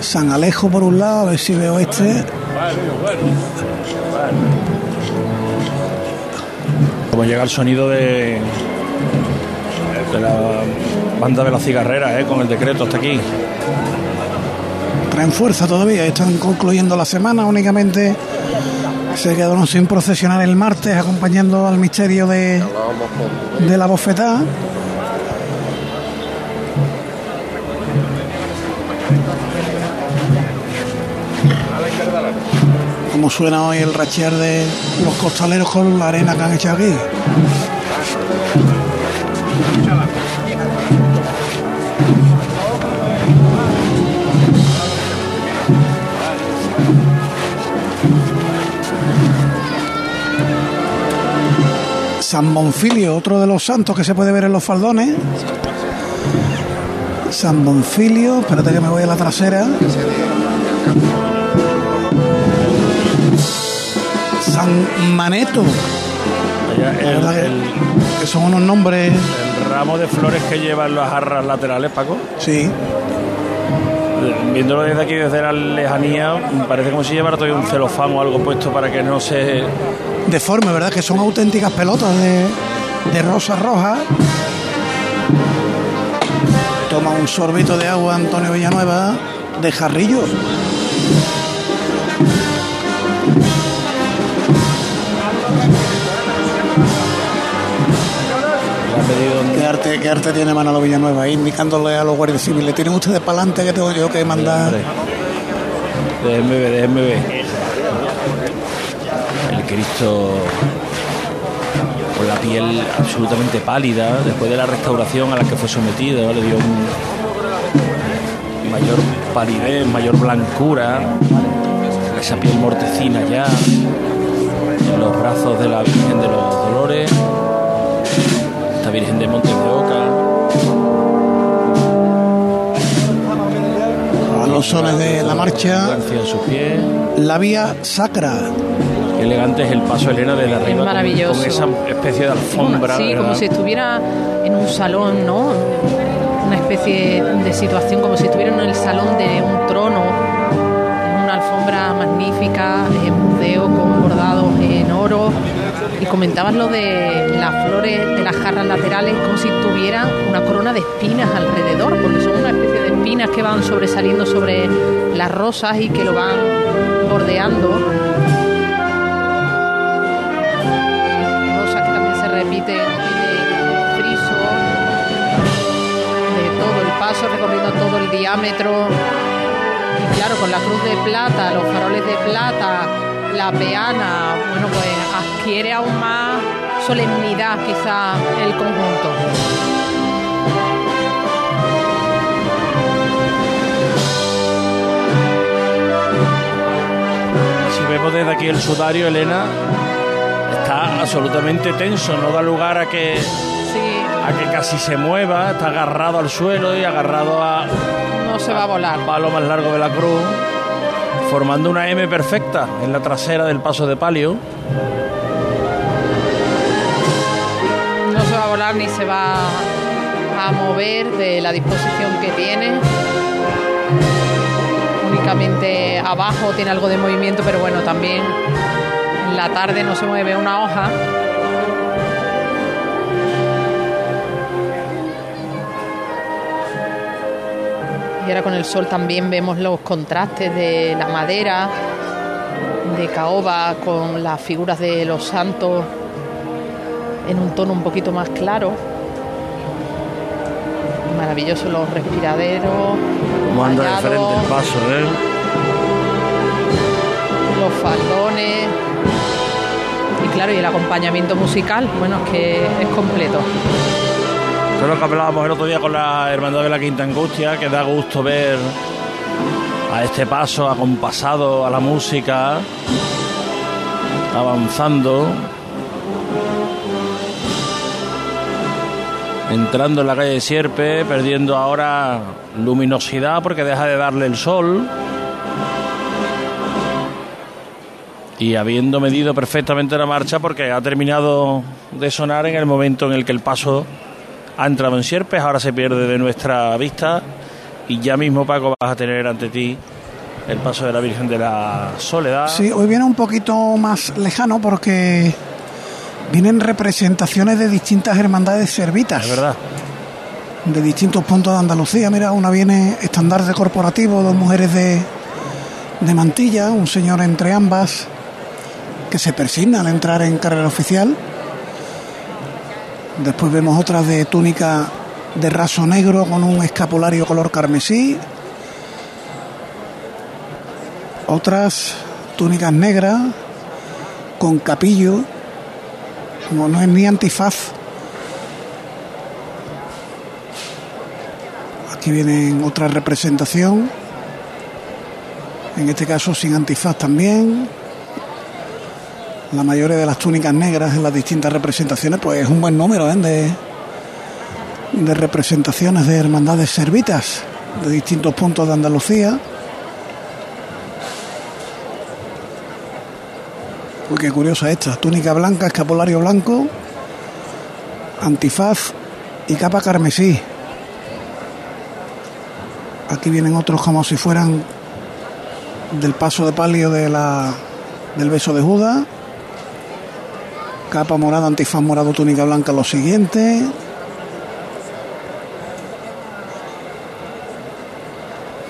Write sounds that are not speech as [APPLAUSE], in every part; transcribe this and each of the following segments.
San Alejo por un lado, a ver si veo este. Como llega el sonido de, de la banda de la cigarrera, ¿eh? con el decreto hasta aquí. Traen fuerza todavía, están concluyendo la semana únicamente. Se quedaron sin procesionar el martes acompañando al misterio de, de la bofetada. Como suena hoy el rachear de los costaleros con la arena que han echado aquí. San Bonfilio, otro de los santos que se puede ver en los faldones. San Bonfilio, espérate que me voy a la trasera. Maneto, el, que- el- que son unos nombres, el ramo de flores que llevan las jarras laterales, Paco. sí, Viéndolo desde aquí, desde la lejanía, parece como si llevara todavía un celofán o algo puesto para que no se. deforme, ¿verdad? Que son auténticas pelotas de, de rosa roja. Toma un sorbito de agua Antonio Villanueva de jarrillo. Arte, qué arte tiene Manolo Villanueva ahí indicándole a los guardias civiles? ¿Tienen ustedes para adelante que tengo yo que mandar? Déjenme ver, déjenme ver. El Cristo con la piel absolutamente pálida, después de la restauración a la que fue sometido, le dio un mayor palidez, mayor blancura, esa piel mortecina ya, en los brazos de la Virgen de los Dolores, esta Virgen de Montes de Oca. A los sones de la marcha, sus pies. la vía sacra. Qué elegante es el paso Elena de la arriba con- maravilloso. Con, esa especie de alfombra. sí, ¿verdad? como si estuviera en un salón, ¿no? Una especie de situación como si estuviera en el salón de un trono, en una alfombra magnífica, en Y comentabas lo de las flores de las jarras laterales como si tuviera una corona de espinas alrededor, porque son una especie de espinas que van sobresaliendo sobre las rosas y que lo van bordeando. rosas que también se repiten en el friso de todo el paso, recorriendo todo el diámetro. Y claro, con la cruz de plata, los faroles de plata, la peana, bueno, pues adquiere aún más solemnidad quizá el conjunto. Si vemos desde aquí el sudario, Elena, está absolutamente tenso, no da lugar a que, Sí, a que casi se mueva, está agarrado al suelo y agarrado a no se va a volar. palo más largo de la cruz, formando una M perfecta en la trasera del paso de palio. No se va a volar ni se va a mover de la disposición que tiene. Únicamente abajo tiene algo de movimiento, pero bueno, también en la tarde no se mueve una hoja. Y ahora con el sol también vemos los contrastes de la madera, de caoba con las figuras de los santos en un tono un poquito más claro. Maravilloso los respiraderos, Como anda de frente el paso, ¿eh? los faldones. Y claro, y el acompañamiento musical, bueno, es que es completo. Lo que hablábamos el otro día con la Hermandad de la Quinta Angustia, que da gusto ver a este paso acompasado a la música, avanzando, entrando en la calle de Sierpe, perdiendo ahora luminosidad porque deja de darle el sol. Y habiendo medido perfectamente la marcha porque ha terminado de sonar en el momento en el que el paso ha entrado en Sierpes, ahora se pierde de nuestra vista y ya mismo Paco vas a tener ante ti el paso de la Virgen de la Soledad. Sí, hoy viene un poquito más lejano porque vienen representaciones de distintas hermandades servitas. Es verdad. De distintos puntos de Andalucía. Mira, una viene estandarte corporativo, dos mujeres de, de mantilla, un señor entre ambas que se persigna al entrar en carrera oficial. Después vemos otras de túnica de raso negro con un escapulario color carmesí. Otras túnicas negras con capillo. Como no es ni antifaz. Aquí viene otra representación. En este caso sin antifaz también. La mayoría de las túnicas negras en las distintas representaciones, pues es un buen número ¿eh? de, de representaciones de hermandades servitas de distintos puntos de Andalucía. Uy, qué curiosa esta. Túnica blanca, escapulario blanco, antifaz y capa carmesí. Aquí vienen otros como si fueran del paso de palio de la, del beso de Judas. Capa morada, antifaz morado, túnica blanca, lo siguiente.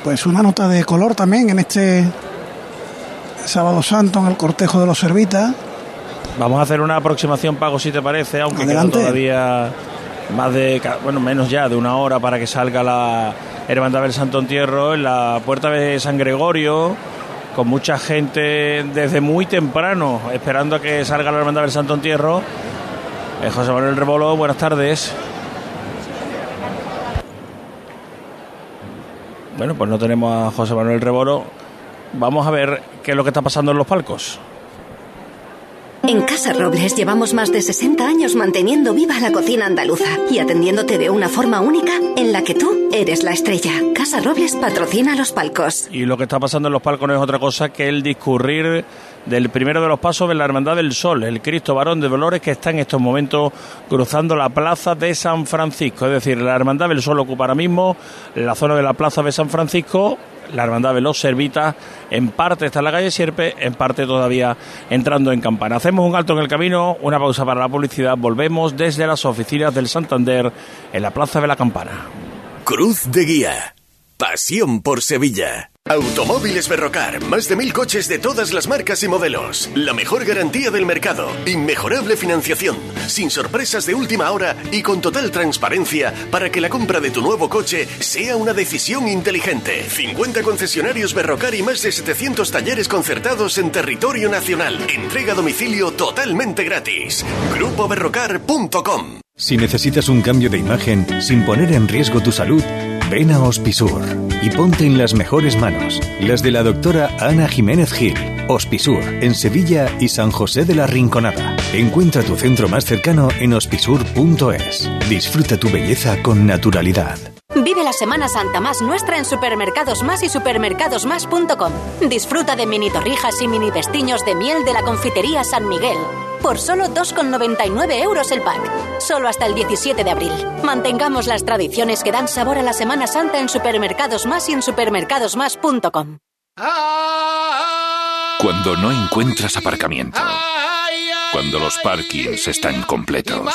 Pues una nota de color también en este Sábado Santo en el cortejo de los Servitas. Vamos a hacer una aproximación, Pago, si te parece, aunque queda todavía más de, bueno, menos ya de una hora para que salga la Hermandad del Santo Entierro en la puerta de San Gregorio, con mucha gente desde muy temprano esperando a que salga la Hermandad del Santo Entierro. Eh, José Manuel Rebolo, buenas tardes. Bueno, pues no tenemos a José Manuel Rebolo. Vamos a ver qué es lo que está pasando en los palcos. En Casa Robles llevamos más de 60 años manteniendo viva la cocina andaluza y atendiéndote de una forma única en la que tú eres la estrella. Casa Robles patrocina los palcos. Y lo que está pasando en los palcos no es otra cosa que el discurrir del primero de los pasos de la Hermandad del Sol, el Cristo Varón de Dolores, que está en estos momentos cruzando la plaza de San Francisco. Es decir, la Hermandad del Sol ocupa ahora mismo la zona de la plaza de San Francisco. La Hermandad de los Servitas, en parte está en la calle Sierpe, en parte todavía entrando en campana. Hacemos un alto en el camino, una pausa para la publicidad. Volvemos desde las oficinas del Santander en la Plaza de la Campana. Cruz de Guía. Pasión por Sevilla. Automóviles Berrocar. Más de mil coches de todas las marcas y modelos. La mejor garantía del mercado. Inmejorable financiación. Sin sorpresas de última hora y con total transparencia para que la compra de tu nuevo coche sea una decisión inteligente. 50 concesionarios Berrocar y más de 700 talleres concertados en territorio nacional. Entrega a domicilio totalmente gratis. GrupoBerrocar.com Si necesitas un cambio de imagen sin poner en riesgo tu salud, ven a Hospisur y ponte en las mejores manos, las de la doctora Ana Jiménez Gil. Hospisur, en Sevilla y San José de la Rinconada. Encuentra tu centro más cercano en hospisur.es. Disfruta tu belleza con naturalidad. Vive la Semana Santa más nuestra en Supermercados Más y supermercadosmás.com. Disfruta de mini torrijas y mini pestiños de miel de la confitería San Miguel. Por solo 2,99 euros el pack. Solo hasta el 17 de abril. Mantengamos las tradiciones que dan sabor a la Semana Santa en Supermercados Más y en supermercadosmás.com. Cuando no encuentras aparcamiento. Cuando los parkings están completos.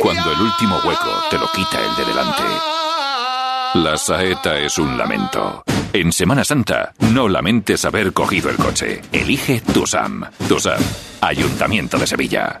Cuando el último hueco te lo quita el de delante. La saeta es un lamento. En Semana Santa, no lamentes haber cogido el coche. Elige Tusam. Tusam, Ayuntamiento de Sevilla.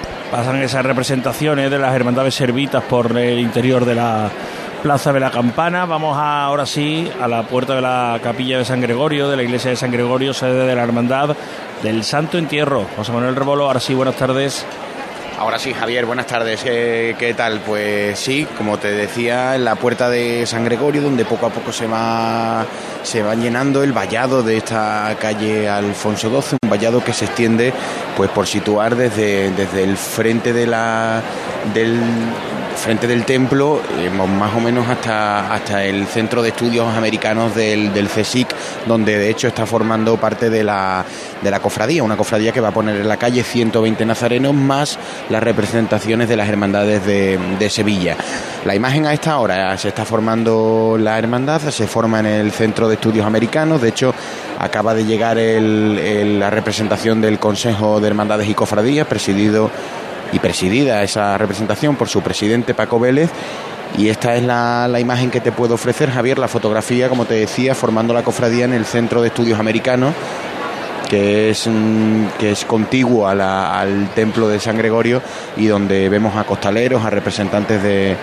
Pasan esas representaciones de las hermandades servitas por el interior de la Plaza de la Campana. Vamos a- ahora sí a la puerta de la capilla de San Gregorio, de la iglesia de San Gregorio, sede de la hermandad del Santo Entierro. José Manuel Rebolo, ahora sí, buenas tardes. Ahora sí, Javier, buenas tardes. ¿Qué, tal? Pues sí, como te decía, en la puerta de San Gregorio, donde poco a poco se va, se va llenando el vallado de esta calle Alfonso XII, un vallado que se extiende pues por situar desde, desde el frente de la, del, frente del templo, eh, más o menos hasta, hasta el Centro de Estudios Americanos del, del CSIC, donde de hecho está formando parte de la, de la cofradía, una cofradía que va a poner en la calle 120 nazarenos más las representaciones de las hermandades de, de Sevilla. La imagen a esta hora se está formando la hermandad, se forma en el Centro de Estudios Americanos, de hecho acaba de llegar la representación del Consejo de Hermandades y Cofradías, presidido y presidida esa representación por su presidente Paco Vélez. Y esta es la, imagen que te puedo ofrecer, Javier, la fotografía, como te decía, formando la cofradía en el Centro de Estudios Americanos, que es, mm, que es contiguo al Templo de San Gregorio y donde vemos a costaleros, a representantes de,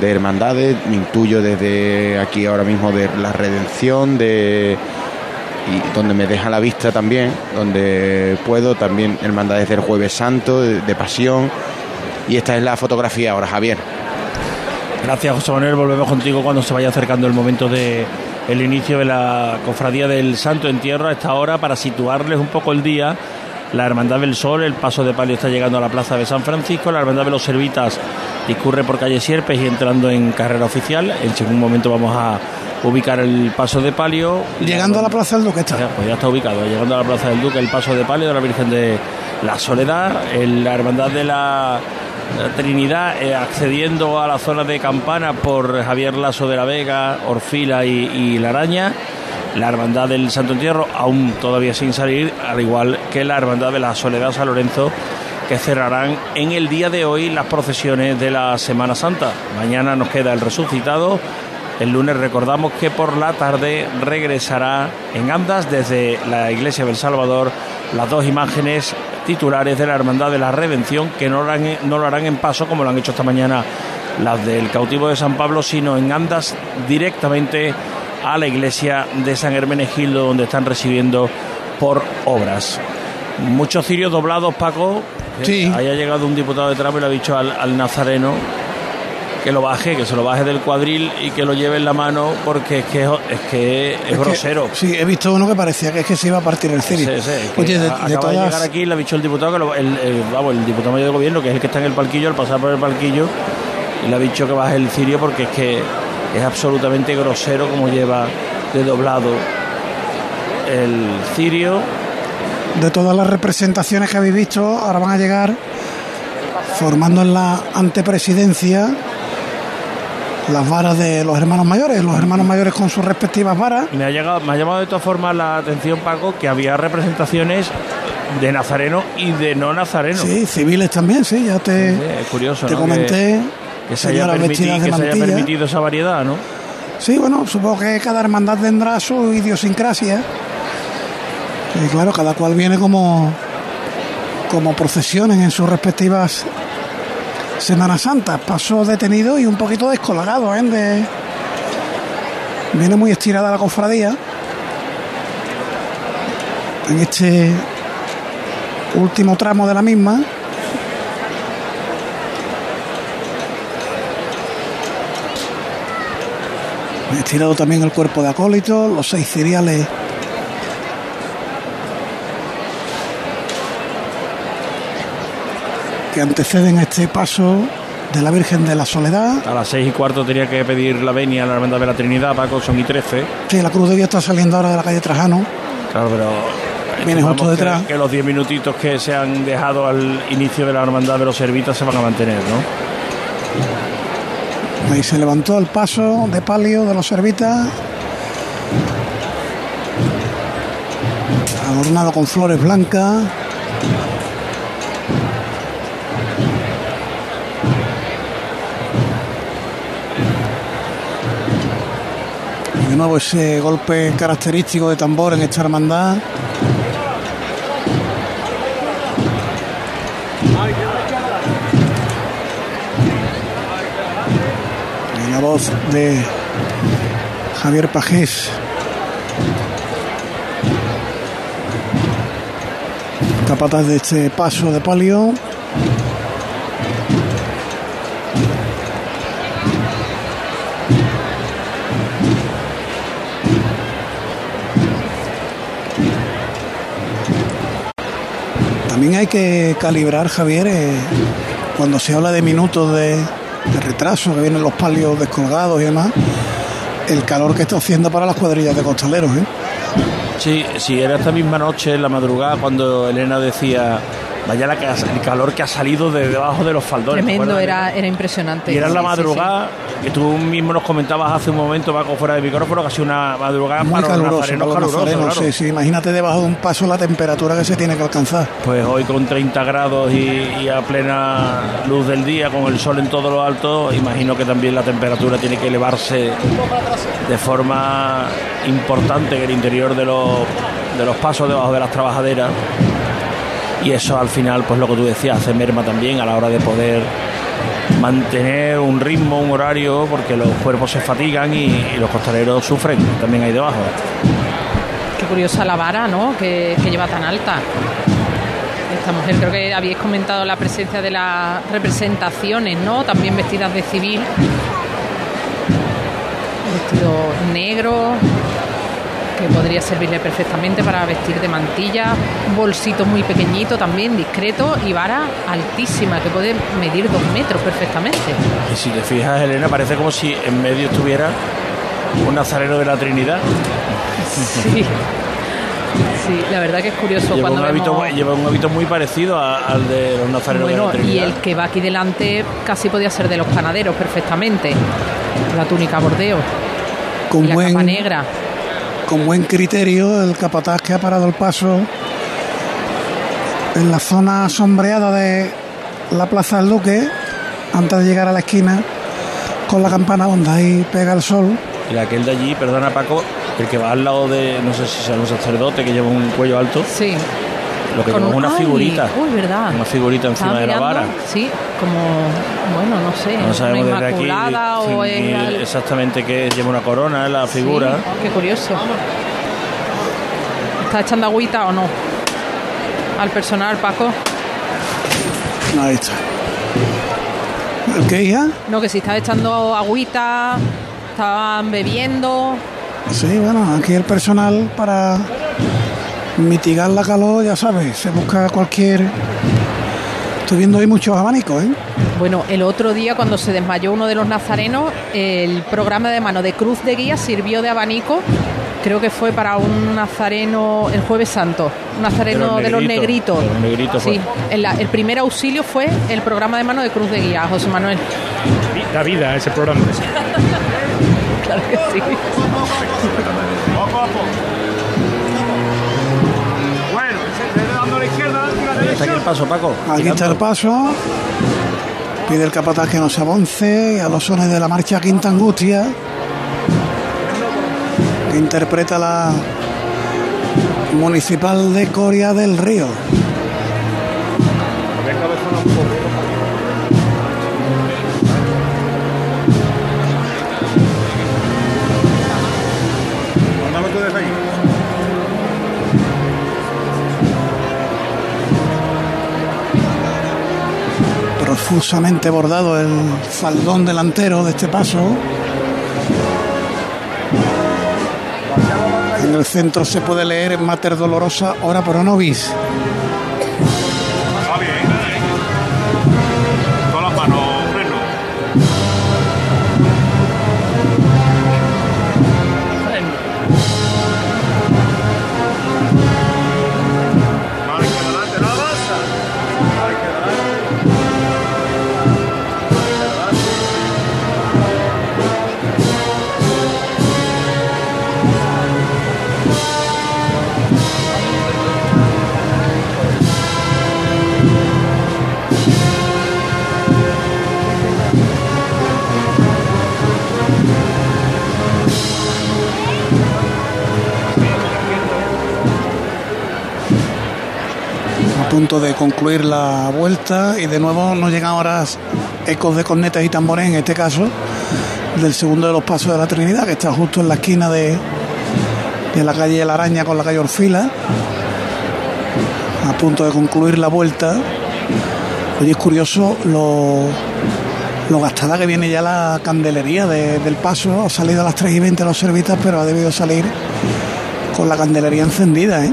de hermandades, me intuyo desde aquí ahora mismo de la redención, de y donde me deja la vista también, donde puedo, también hermandades del Jueves Santo, de, Pasión. Y esta es la fotografía ahora, Javier. Gracias, José Manuel. Volvemos contigo cuando se vaya acercando el momento de el inicio de la cofradía del Santo Entierro a esta hora para situarles un poco el día. La Hermandad del Sol, el paso de palio está llegando a la plaza de San Francisco. La Hermandad de los Servitas discurre por calle Sierpes y entrando en carrera oficial. En un momento vamos a ubicar el paso de palio. Llegando a la Plaza del Duque está. pues ya está ubicado, llegando a la Plaza del Duque, el paso de palio de la Virgen de la Soledad, la Hermandad de la Trinidad eh, accediendo a la zona de Campana por Javier Lazo de la Vega, Orfila y, La Araña. La Hermandad del Santo Entierro aún todavía sin salir, al igual que la Hermandad de la Soledad San Lorenzo, que cerrarán en el día de hoy las procesiones de la Semana Santa. Mañana nos queda el resucitado el lunes recordamos que por la tarde regresará en andas desde la iglesia del Salvador las dos imágenes titulares de la Hermandad de la Redención que no lo harán, no lo harán en paso como lo han hecho esta mañana las del cautivo de San Pablo, sino en andas directamente a la iglesia de San Hermenegildo donde están recibiendo por obras. Muchos cirios doblados, Paco. Sí. Haya llegado un diputado de tramo y le ha dicho al Nazareno que lo baje, que se lo baje del cuadril y que lo lleve en la mano porque es que es, que es, grosero. sí, he visto uno que parecía que es que se iba a partir el cirio. Oye, de, acaba de, llegar aquí, le ha dicho el diputado, que el, el, diputado mayor de gobierno, que es el que está en el palquillo, al pasar por el palquillo, y le ha dicho que baje el cirio porque es que es absolutamente grosero como lleva de doblado el cirio. De todas las representaciones que habéis visto, ahora van a llegar formando en la antepresidencia las varas de los hermanos mayores, los hermanos mayores con sus respectivas varas. Me ha, llegado, me ha llamado de todas formas la atención, Paco, que había representaciones de nazareno y de no nazareno. Sí, civiles también, sí, ya te, curioso, te comenté. Que, se haya, permitido, que se haya permitido esa variedad, ¿no? Sí, bueno, supongo que cada hermandad tendrá su idiosincrasia. Y claro, cada cual viene como, como procesiones en sus respectivas Semana Santa. Pasó detenido y un poquito descolgado, ¿eh? Viene muy estirada la cofradía. En este último tramo de la misma. Estirado también el cuerpo de acólito, los seis cereales que anteceden este paso de la Virgen de la Soledad. A las seis y cuarto tenía que pedir la venia a la Hermandad de la Trinidad, Paco, son y trece. Sí, la Cruz de Dios está saliendo ahora de la calle Trajano. Claro, pero viene justo detrás. Que, los diez minutitos que se han dejado al inicio de la Hermandad de los Servitas se van a mantener, ¿no? Ahí se levantó el paso de palio de los Servitas. Adornado con flores blancas. De nuevo ese golpe característico de tambor en esta hermandad. Y la voz de Javier Pajés. Capataz de este paso de palio. También hay que calibrar, Javier, eh, cuando se habla de minutos de, de retraso, que vienen los palios descolgados y demás, el calor que está haciendo para las cuadrillas de costaleros. ¿eh? Sí, sí, era esta misma noche, en la madrugada, cuando Elena decía, vaya la que ha- el calor que ha salido de debajo de los faldones. ¿te Tremendo, era, era impresionante. Y era en la Sí, sí, madrugada, que tú mismo nos comentabas hace un momento, Paco, fuera de micrófono, casi una madrugada Muy para caluroso, nazarenos para los caluroso, nazarenos, claro. sí, sí. Imagínate debajo de un paso la temperatura que se tiene que alcanzar. Pues hoy con 30 grados y, y a plena luz del día, con el sol en todo lo alto, imagino que también la temperatura tiene que elevarse de forma importante en el interior de los, de los pasos debajo de las trabajaderas. Y eso al final, pues lo que tú decías, hace merma también a la hora de poder mantener un ritmo, un horario, porque los cuerpos se fatigan y, los costaleros sufren también ahí debajo. Qué curiosa la vara, ¿no? Que, que lleva tan alta. Esta mujer, creo que habéis comentado la presencia de las representaciones, ¿no? También vestidas de civil. Vestido negro, que podría servirle perfectamente para vestir de mantilla. Un bolsito muy pequeñito también, discreto, y vara altísima, que puede medir dos metros perfectamente. Y si te fijas, Elena, parece como si en medio estuviera un nazareno de la Trinidad. Sí. Sí, la verdad que es curioso Lleva cuando un, hábito, vemos... lleva un hábito muy parecido a- al de los nazarenos de Bueno, la y Trinidad. el que va aquí delante casi podía ser de los panaderos perfectamente. La túnica bordeo Con y la buen, capa negra. Con buen criterio, el capataz que ha parado el paso en la zona sombreada de la Plaza del Duque, antes de llegar a la esquina, con la campana donde ahí pega el sol. Y aquel de allí, perdona Paco, el que va al lado de, no sé si sea un sacerdote que lleva un cuello alto, Sí. Lo que Con un- una ay, figurita. Uy, verdad. Una figurita encima de la vara. Sí, como, bueno, no sé, No sabemos una desde aquí inmaculada o es exactamente que lleva una corona en la figura. Sí, qué curioso. ¿Está echando agüita o no? Al personal, Paco. Ahí está. ¿El qué, hija? No, que si está echando agüita, estaban bebiendo. Sí, bueno, aquí el personal para mitigar la calor, ya sabes, se busca cualquier... Estoy viendo ahí muchos abanicos, ¿eh? Bueno, el otro día cuando se desmayó uno de los nazarenos, el programa de mano de Cruz de Guía sirvió de abanico. Creo que fue para un nazareno el jueves santo, un nazareno de los, negritos. de los negritos, Sí, el, el primer auxilio fue el programa de mano de Cruz de Guía, José Manuel. Da vida ese programa. [LAUGHS] Claro que sí. Aquí el paso, Paco. Aquí está el paso. Pide el capataz que no se avance a los sones de la marcha Quinta Angustia, que interpreta la municipal de Coria del Río. Profusamente bordado el faldón delantero de este paso. En el centro se puede leer Mater Dolorosa, ora pro nobis. Punto de concluir la vuelta y de nuevo nos llegan ahora ecos de cornetas y tambores, en este caso del segundo de los pasos de la Trinidad, que está justo en la esquina de, de la calle La Araña con la calle Orfila, a punto de concluir la vuelta. Oye, es curioso lo, lo gastada que viene ya la candelería de- del paso, ha salido a las 3 y 20 los servitas, pero ha debido salir con la candelería encendida, ¿eh?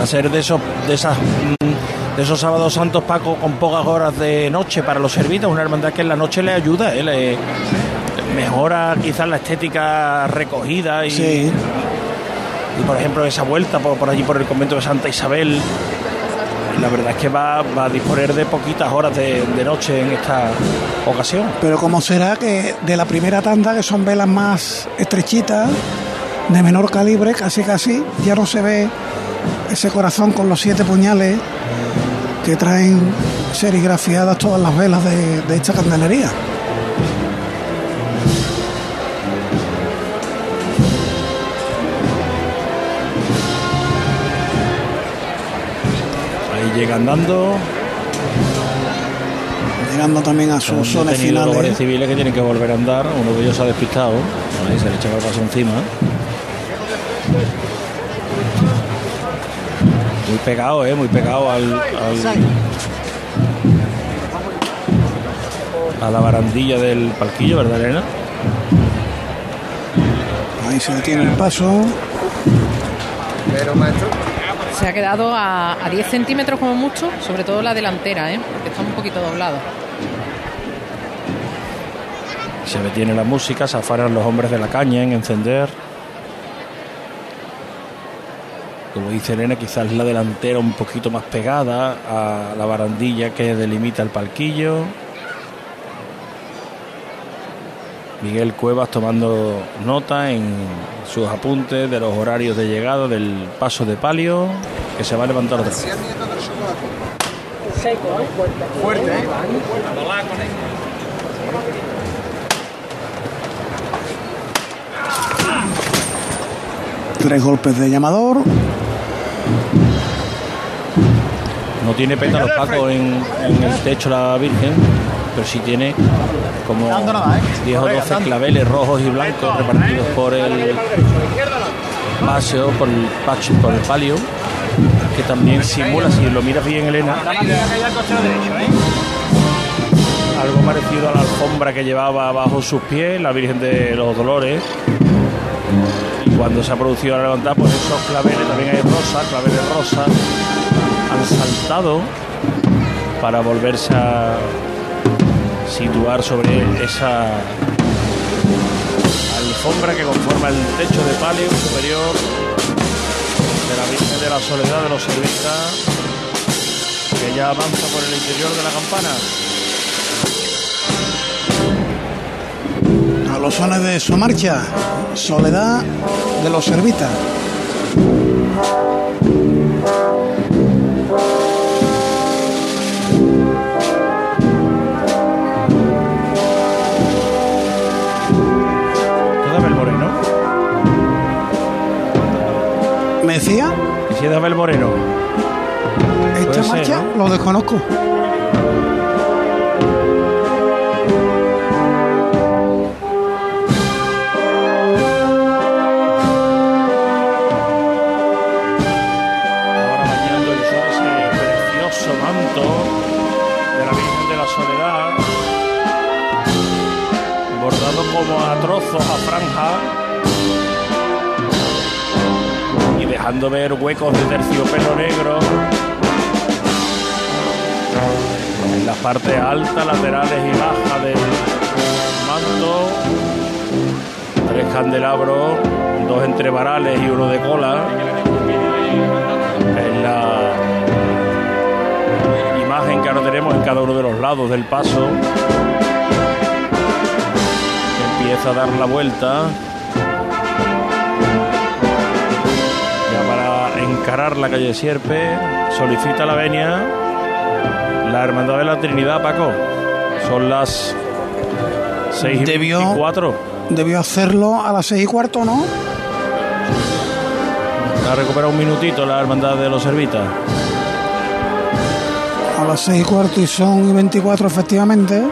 Va a ser de esos de esas mm, de esos sábados santos, Paco, con pocas horas de noche para los servitas, una hermandad que en la noche le ayuda, ¿eh? le mejora quizás la estética recogida y, Sí. y por ejemplo esa vuelta por, por allí por el convento de Santa Isabel. La verdad es que va, va a disponer de poquitas horas de, de noche en esta ocasión. Pero como será que de la primera tanda, que son velas más estrechitas, de menor calibre, casi casi, ya no se ve ese corazón con los siete puñales que traen serigrafiadas todas las velas de, de esta candelería. Ahí llega andando. Llegando también a sus zonas tenido los guardias finales. civiles que tienen que volver a andar. Uno de ellos se ha despistado. Ahí se le echa el paso encima. Muy pegado, ¿eh? Muy pegado al, al- a la barandilla del palquillo, ¿verdad, Elena? Ahí se detiene el paso. Se ha quedado a, a 10 centímetros como mucho, sobre todo la delantera, ¿eh? porque está un poquito doblado. Se detiene la música, se afanan los hombres de la caña en encender. Como dice Elena, quizás la delantera un poquito más pegada a la barandilla que delimita el palquillo. Miguel Cuevas tomando nota en sus apuntes de los horarios de llegada del paso de palio, que se va a levantar otra vez. Fuerte, ¿eh? Tres golpes de llamador. No tiene pétalos Paco en, en el techo la Virgen, pero sí tiene como 10 o 12 claveles rojos y blancos repartidos por el paseo, por el, pacho, por el palio, que también simula, si lo miras bien Elena, algo parecido a la alfombra que llevaba bajo sus pies la Virgen de los Dolores. Cuando se ha producido la levantada, pues esos claveles también hay rosa, claveles rosa, han saltado para volverse a situar sobre esa alfombra que conforma el techo de palio superior de la Virgen de la Soledad de los Servitas, que ya avanza por el interior de la campana. A los sones de su marcha. Soledad de los Servitas. ¿Me decía? ¿Y si es de Abel Moreno? Esta ser, marcha ¿no? lo desconozco. Dejando ver huecos de terciopelo negro en las partes altas, laterales y bajas del manto. Tres candelabros, dos entrevarales y uno de cola es la imagen que ahora tenemos en cada uno de los lados del paso. Empieza a dar la vuelta. Encarar la calle Sierpe, solicita la venia la Hermandad de la Trinidad, Paco. Son las 6 y 24. Debió hacerlo a las seis y cuarto, ¿no? Ha recuperado un minutito la Hermandad de los Servitas. A las seis y cuarto y son y 24 efectivamente.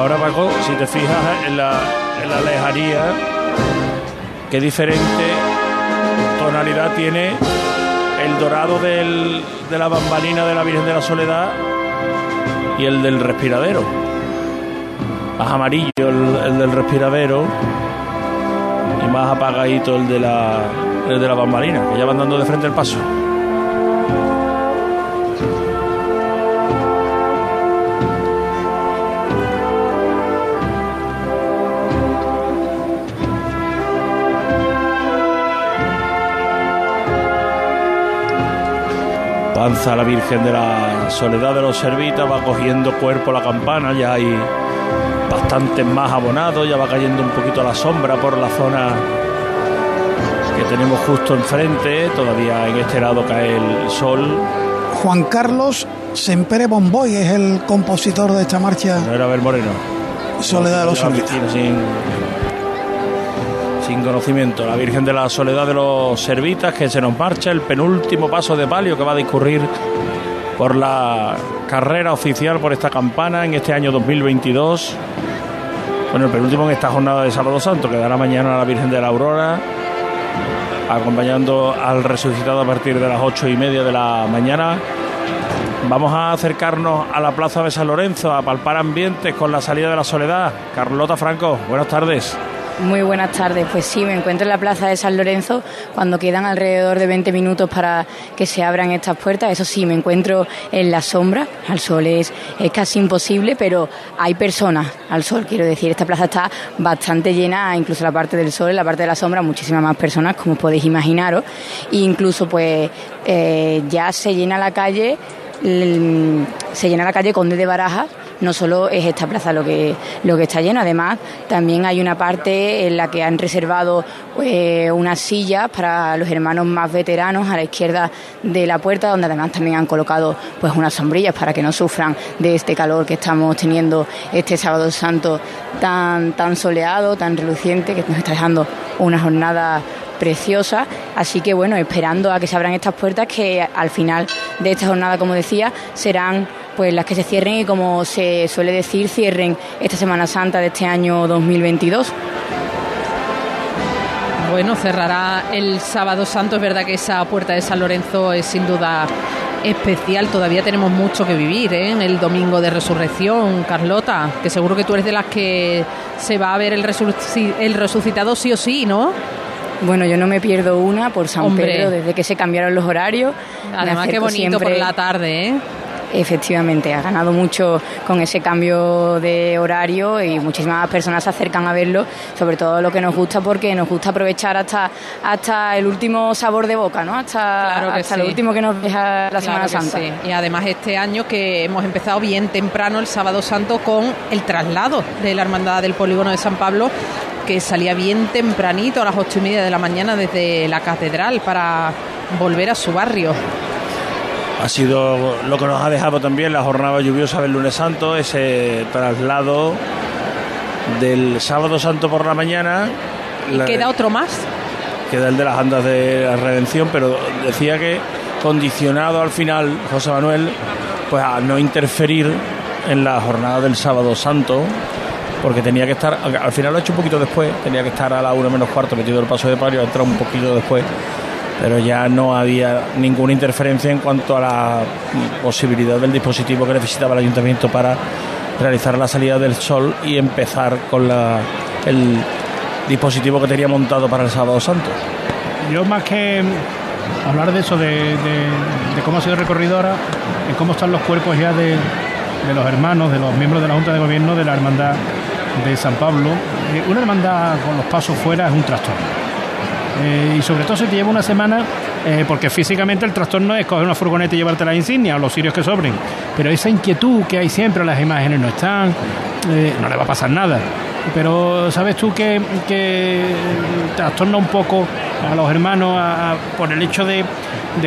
Ahora Paco, si te fijas en la, en la lejanía, qué diferente tonalidad tiene el dorado del- de la bambalina de la Virgen de la Soledad y el del respiradero. más amarillo el, del respiradero y más apagadito el de la, el de la bambalina, que ya van dando de frente el paso. Avanza la Virgen de la Soledad de los Servitas, va cogiendo cuerpo la campana, ya hay bastantes más abonados, ya va cayendo un poquito la sombra por la zona que tenemos justo enfrente, todavía en este lado cae el sol. Juan Carlos Sempere Bomboy es el compositor de esta marcha. No era Ver Moreno. Soledad de los Servitas sin conocimiento. La Virgen de la Soledad de los Servitas que se nos marcha, el penúltimo paso de palio que va a discurrir por la carrera oficial por esta campana en este año 2022. Bueno, el penúltimo en esta jornada de Sábado Santo, que dará mañana a la Virgen de la Aurora, acompañando al resucitado a partir de las ocho y media de la mañana. Vamos a acercarnos a la Plaza de San Lorenzo, a palpar ambientes con la salida de la soledad. Carlota Franco, buenas tardes. Muy buenas tardes. Pues sí, me encuentro en la plaza de San Lorenzo cuando quedan alrededor de 20 minutos para que se abran estas puertas. Eso sí, me encuentro en la sombra. Al sol es, es casi imposible, pero hay personas al sol. Quiero decir, esta plaza está bastante llena, incluso la parte del sol, la parte de la sombra, muchísimas más personas, como podéis imaginaros. E incluso, pues, eh, ya se llena la calle, se llena la calle Conde de Barajas no solo es esta plaza lo que, lo que está lleno, además también hay una parte en la que han reservado eh, unas sillas para los hermanos más veteranos a la izquierda de la puerta, donde además también han colocado pues unas sombrillas para que no sufran de este calor que estamos teniendo este sábado santo tan, tan soleado, tan reluciente, que nos está dejando una jornada preciosa. Así que bueno, esperando a que se abran estas puertas que al final de esta jornada, como decía, serán pues las que se cierren y como se suele decir, cierren esta Semana Santa de este año 2022. Bueno, cerrará el sábado santo. Es verdad que esa puerta de San Lorenzo es sin duda especial. Todavía tenemos mucho que vivir ¿eh? en el domingo de resurrección, Carlota, que seguro que tú eres de las que se va a ver el, el resucitado sí o sí, ¿no? Bueno, yo no me pierdo una por San Pedro desde que se cambiaron los horarios. Además, qué bonito por la tarde, ¿eh? Efectivamente, ha ganado mucho con ese cambio de horario y muchísimas personas se acercan a verlo, sobre todo lo que nos gusta porque nos gusta aprovechar hasta hasta el último sabor de boca, ¿no? Hasta, hasta lo último que nos deja la Semana Santa. Y además este año que hemos empezado bien temprano el sábado santo con el traslado de la Hermandad del Polígono de San Pablo que salía bien tempranito a las ocho y media de la mañana desde la catedral para volver a su barrio. Ha sido lo que nos ha dejado también la jornada lluviosa del lunes santo, ese traslado del sábado santo por la mañana. ¿Y queda otro más? Queda el de las andas de la redención, pero decía que condicionado al final, José Manuel, pues a no interferir en la jornada del sábado santo, porque tenía que estar, al final lo ha hecho un poquito después, tenía que estar a la una menos cuarto metido el paso de palio, ha entrado un poquito después pero ya no había ninguna interferencia en cuanto a la posibilidad del dispositivo que necesitaba el ayuntamiento para realizar la salida del sol y empezar con la, el dispositivo que tenía montado para el sábado santo. Yo más que hablar de eso, de, cómo ha sido el recorrido ahora, cómo están los cuerpos ya de, de los hermanos, de los miembros de la Junta de Gobierno de la Hermandad de San Pablo. Eh, una hermandad con los pasos fuera es un trastorno eh, y sobre todo si te lleva una semana, eh, porque físicamente el trastorno es coger una furgoneta y llevarte la insignia o los sirios que sobren. Pero esa inquietud que hay siempre, las imágenes no están, eh, no le va a pasar nada. Pero sabes tú que, que trastorna un poco a los hermanos por el hecho de,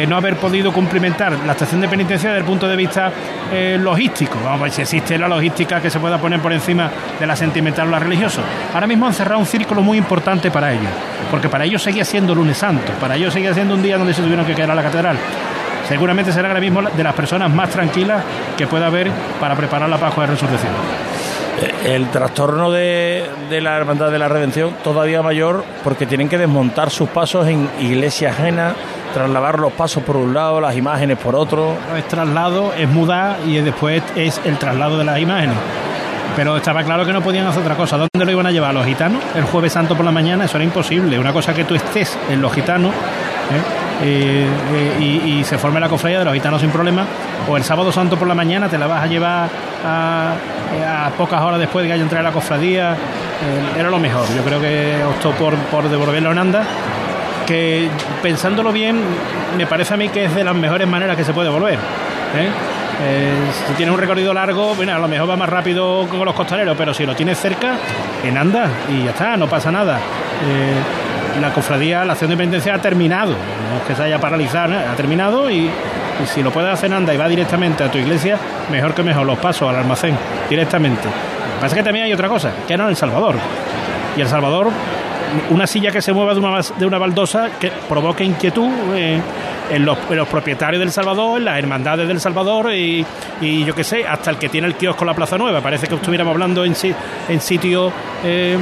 no haber podido cumplimentar la estación de penitencia desde el punto de vista eh, logístico. Vamos a ver si existe la logística que se pueda poner por encima de la sentimental o la religiosa. Ahora mismo han cerrado un círculo muy importante para ellos, porque para ellos seguía siendo lunes santo, para ellos seguía siendo un día donde se tuvieron que quedar a la catedral seguramente será ahora mismo de las personas más tranquilas que pueda haber para preparar la Pascua de Resurrección. Eh, el trastorno de, la Hermandad de la Redención todavía mayor porque tienen que desmontar sus pasos en iglesia ajena, trasladar los pasos por un lado, las imágenes por otro. es traslado, es mudar y después es el traslado de las imágenes. Pero estaba claro que no podían hacer otra cosa. ¿Dónde lo iban a llevar? ¿Los gitanos? El jueves santo por la mañana, eso era imposible. Una cosa que tú estés en los gitanos ¿eh? Eh, y, se forme la cofradía de los gitanos sin problema, o el sábado santo por la mañana te la vas a llevar a, pocas horas después de que haya entrado la cofradía, era lo mejor. Yo creo que optó por, por devolverlo en anda, que pensándolo bien, me parece a mí que es de las mejores maneras que se puede volver. si tienes un recorrido largo, bueno, a lo mejor va más rápido con los costaleros, pero si lo tienes cerca, en anda y ya está, no pasa nada la cofradía, la acción de penitencia ha terminado, no es que se haya paralizado, ha terminado y, si lo puedes hacer anda y va directamente a tu iglesia, mejor que mejor, los pasos al almacén directamente. Pasa que también hay otra cosa, que era en El Salvador. Y El Salvador, una silla que se mueva de una, de una baldosa que provoque inquietud eh, en, los, propietarios del Salvador, en las hermandades del Salvador y, yo qué sé, hasta el que tiene el kiosco en la Plaza Nueva. Parece que estuviéramos hablando en, en sitio eh,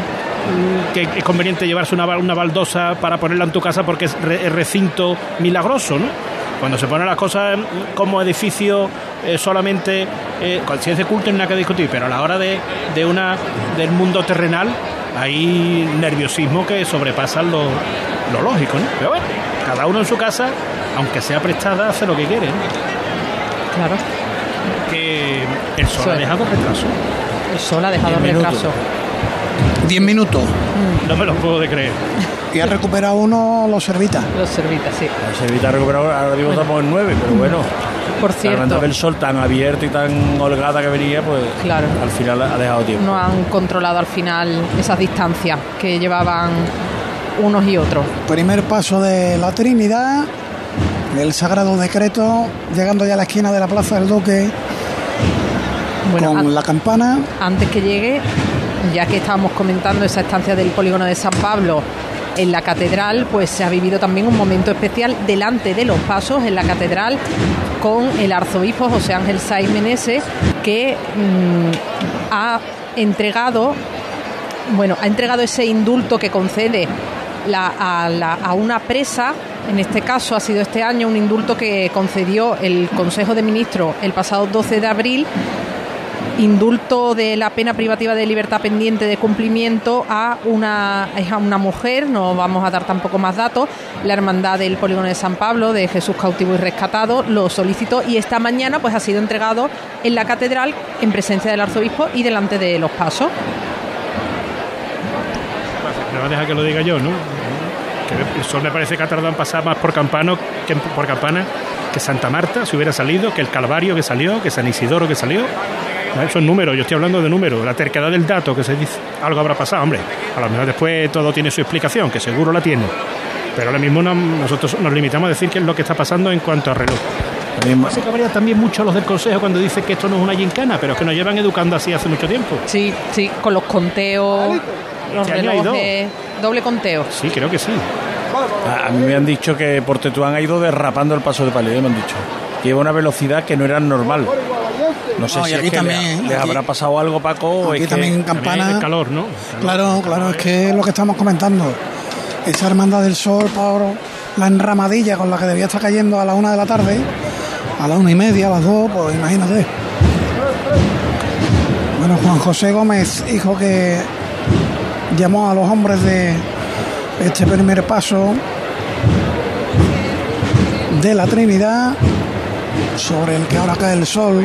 que es conveniente llevarse una, una baldosa para ponerla en tu casa porque es, recinto milagroso, ¿no? Cuando se ponen las cosas como edificio eh, solamente, eh, si es de culto no hay nada que discutir, pero a la hora de, de una, del mundo terrenal hay nerviosismo que sobrepasa lo, lo lógico, ¿no? Pero bueno, cada uno en su casa, aunque sea prestada, hace lo que quiere, Claro. Que el sol ha dejado retraso. El sol ha dejado retraso. 10 minutos. No me lo puedo de creer. Y ha recuperado uno los servitas. Los servitas, sí. Los servitas ha recuperado, ahora mismo estamos en 9, pero bueno. Por cierto. La el sol tan abierto y tan holgada que venía, pues claro. al final ha dejado tiempo. No han controlado al final esas distancias que llevaban unos y otros. Primer paso de la Trinidad, el Sagrado Decreto, llegando ya a la esquina de la Plaza del Duque. con la campana. Antes que llegue, ya que estábamos comentando esa estancia del polígono de San Pablo en la catedral, pues se ha vivido también un momento especial delante de los pasos en la catedral con el arzobispo José Ángel Saiz Meneses, que mm, ha entregado, bueno, ha entregado ese indulto que concede a, a una presa. En este caso ha sido este año un indulto que concedió el Consejo de Ministros el pasado 12 de abril indulto de la pena privativa de libertad pendiente de cumplimiento a una, una mujer, no vamos a dar tampoco más datos, la Hermandad del Polígono de San Pablo, de Jesús cautivo y rescatado, lo solicitó y esta mañana pues ha sido entregado en la catedral en presencia del arzobispo y delante de los pasos. Me va a dejar que lo diga yo, ¿no? Que eso me parece que ha tardado en pasar más por campano que por campana que Santa Marta si hubiera salido, que el Calvario que salió, que San Isidoro que salió eso es número, yo estoy hablando de número, la terquedad del dato que se dice, algo habrá pasado, hombre, a lo mejor después todo tiene su explicación, que seguro la tiene, pero ahora mismo nosotros nos limitamos a decir qué es lo que está pasando en cuanto a reloj. Se cabría también mucho los del Consejo cuando dicen que esto no es una gincana, pero es que nos llevan educando así hace mucho tiempo. Sí, sí, con los conteos, los este relojes, doble conteo. Sí, creo que sí. A, mí me han dicho que por Tetuán ha ido derrapando el paso de palio, me han dicho. Lleva una velocidad que no era normal. No sé si aquí también, le, habrá pasado algo, Paco. Aquí también Campana. calor, ¿no? Claro, claro, es que es lo que estamos comentando. Esa hermandad del sol, por la enramadilla con la que debía estar cayendo a la una de la tarde, a la una y media, a las dos, pues imagínate. Bueno, Juan José Gómez, hijo que llamó a los hombres de este primer paso de la Trinidad, sobre el que ahora cae el sol.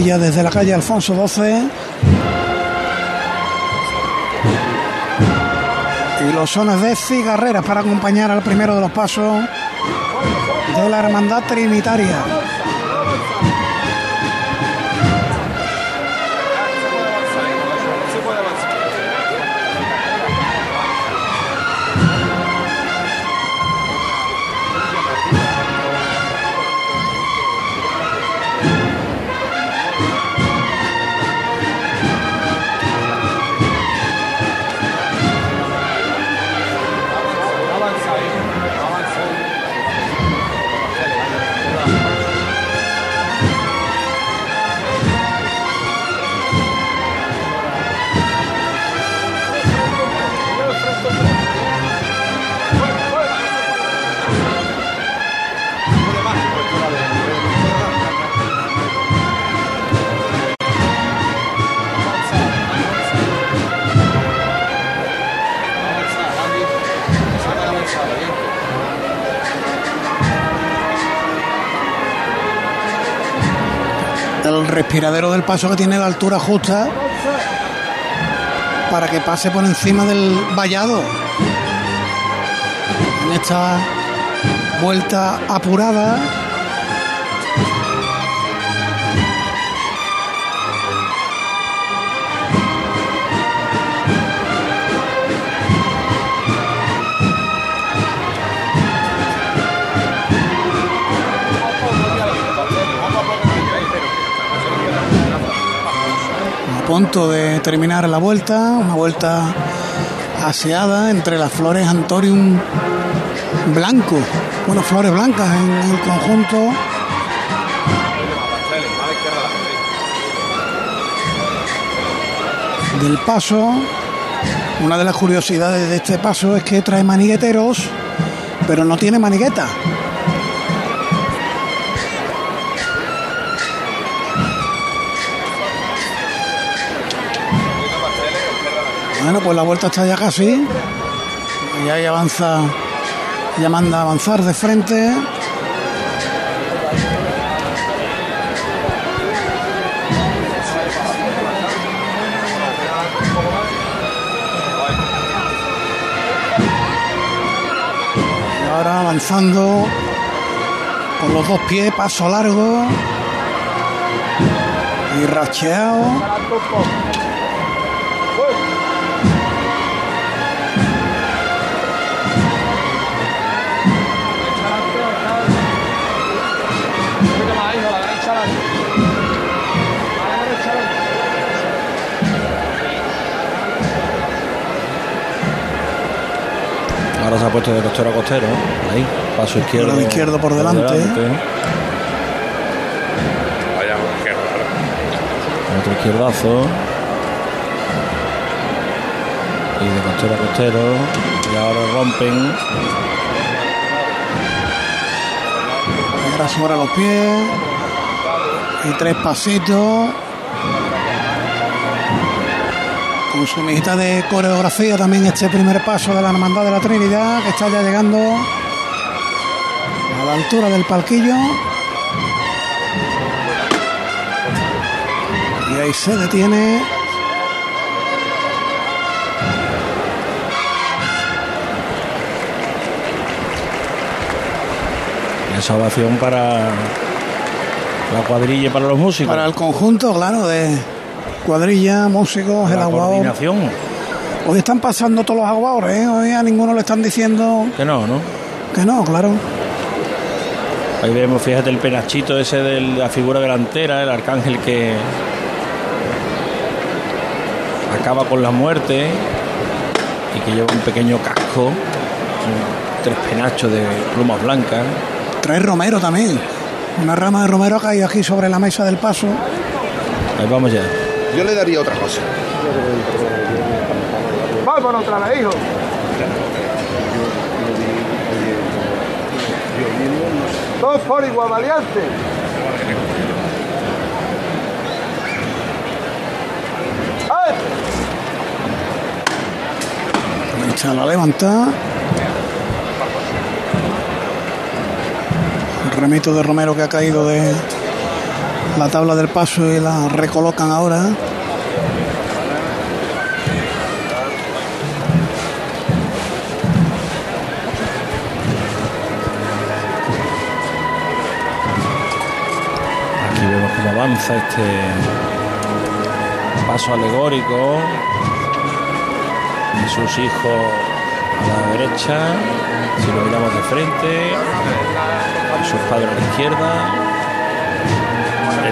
Desde la calle Alfonso XII. Y los sones de cigarreras para acompañar al primero de los pasos de la Hermandad Trinitaria. El respiradero del paso que tiene la altura justa para que pase por encima del vallado. En esta vuelta apurada. Punto de terminar la vuelta, una vuelta aseada entre las flores Antorium blanco, bueno, flores blancas en el conjunto. Del paso, una de las curiosidades de este paso es que trae manigueteros, pero no tiene manigueta. Bueno, pues la vuelta está ya casi. Y ahí avanza, ya manda a avanzar de frente. Y ahora avanzando con los dos pies, paso largo y racheado. Ahora se ha puesto de costero a costero. Ahí, paso izquierdo. Izquierdo por delante. Vaya, raro. Otro izquierdazo. Y de costero a costero. Y ahora rompen. Ahora sobre los pies. Y tres pasitos. Con su mijita de coreografía también este primer paso de la Hermandad de la Trinidad, que está ya llegando a la altura del palquillo. Y ahí se detiene. Esa ovación para la cuadrilla y para los músicos. Para el conjunto, claro, de cuadrilla, músicos, el aguador. coordinación. Hoy están pasando todos los aguadores, ¿eh? hoy a ninguno le están diciendo Que no, ¿no? que no, claro. Ahí vemos, fíjate, el penachito ese de la figura delantera, el arcángel que acaba con la muerte y que lleva un pequeño casco, tres penachos de plumas blancas. Trae romero también. Una rama de romero ha caído aquí sobre la mesa del paso. Ahí vamos ya. Yo le daría otra cosa. Vámonos otra vez, hijo. Dos por igual, valiente. ¡Ay! Echa la levanta. El remito de Romero que ha caído de la tabla del paso y la recolocan ahora. Aquí vemos cómo avanza este paso alegórico. Y sus hijos a la derecha, si lo miramos de frente, sus padres a la izquierda.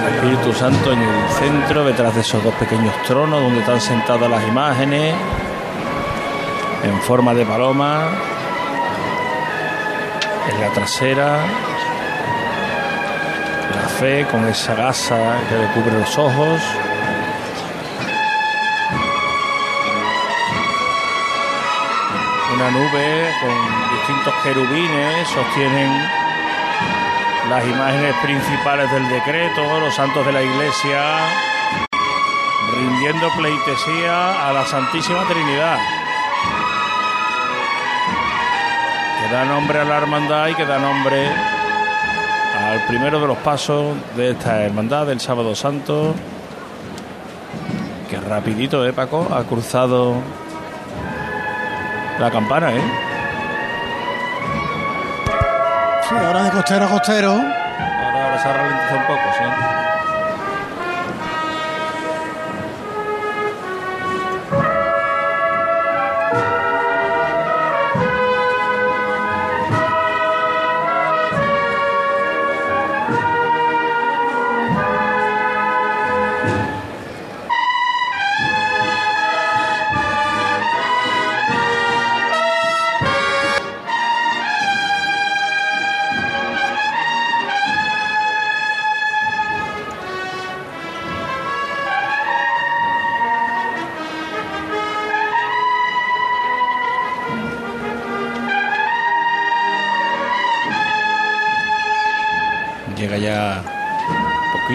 Espíritu Santo en el centro, detrás de esos dos pequeños tronos donde están sentadas las imágenes, en forma de paloma, en la trasera, la fe con esa gasa que le cubre los ojos. Una nube con distintos querubines sostienen las imágenes principales del decreto, los santos de la iglesia, rindiendo pleitesía a la Santísima Trinidad. Que da nombre a la hermandad y que da nombre al primero de los pasos de esta hermandad del Sábado Santo. Que rapidito, ¿eh, Paco? Ha cruzado la campana, ¿eh? Ahora de costero a costero.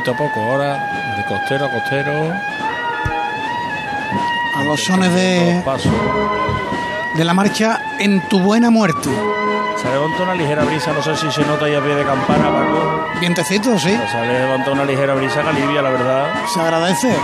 Poquito a poco ahora, de costero a costero. A los sones de, de la marcha En tu buena muerte. Se levanta una ligera brisa, no sé si se nota ahí a pie de campana, Paco. Vientecito, sí. Se ha levantado una ligera brisa que alivia, la verdad. Se agradece.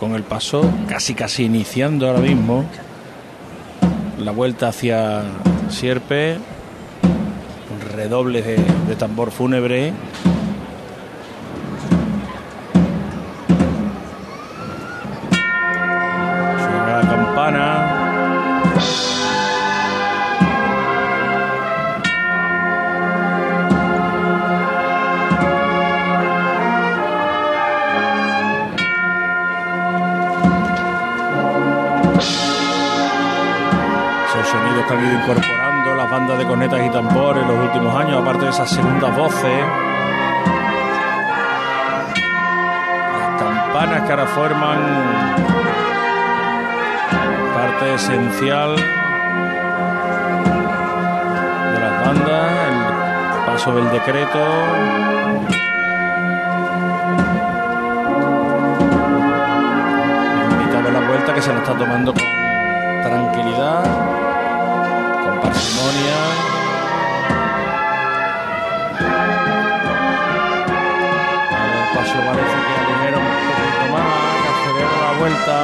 Con el paso casi casi iniciando ahora mismo. La vuelta hacia Sierpe. Redobles de, de tambor fúnebre. Que han ido incorporando las bandas de cornetas y tambores en los últimos años, aparte de esas segundas voces. Las campanas que ahora forman parte esencial de las bandas, el paso del decreto. De la vuelta que se la está tomando con tranquilidad, el paso parece que aligera un poquito más, acelera la vuelta.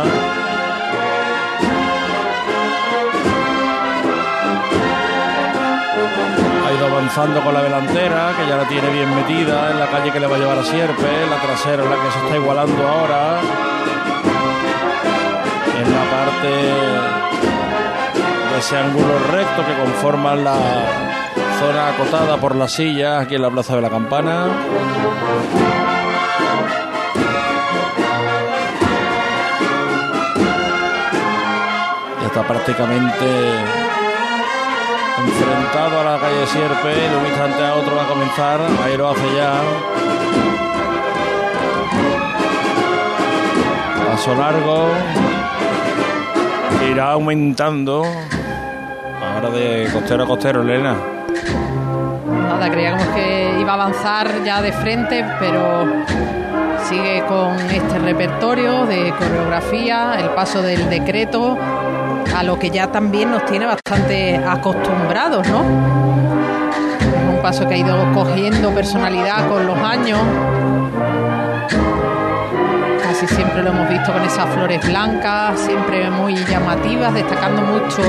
Ha ido avanzando con la delantera, que ya la tiene bien metida en la calle que le va a llevar a Sierpe, la trasera es la que se está igualando ahora en la parte ese ángulo recto que conforma la zona acotada por las sillas aquí en la Plaza de la Campana. Ya está prácticamente enfrentado a la calle Sierpe, de un instante a otro va a comenzar, ahí lo hace ya. Paso largo, irá aumentando. De costero a costero, Elena. Nada, creíamos que iba a avanzar ya de frente, pero sigue con este repertorio de coreografía, el paso del decreto, a lo que ya también nos tiene bastante acostumbrados, ¿no? Es un paso que ha ido cogiendo personalidad con los años. Siempre lo hemos visto con esas flores blancas, siempre muy llamativas, destacando mucho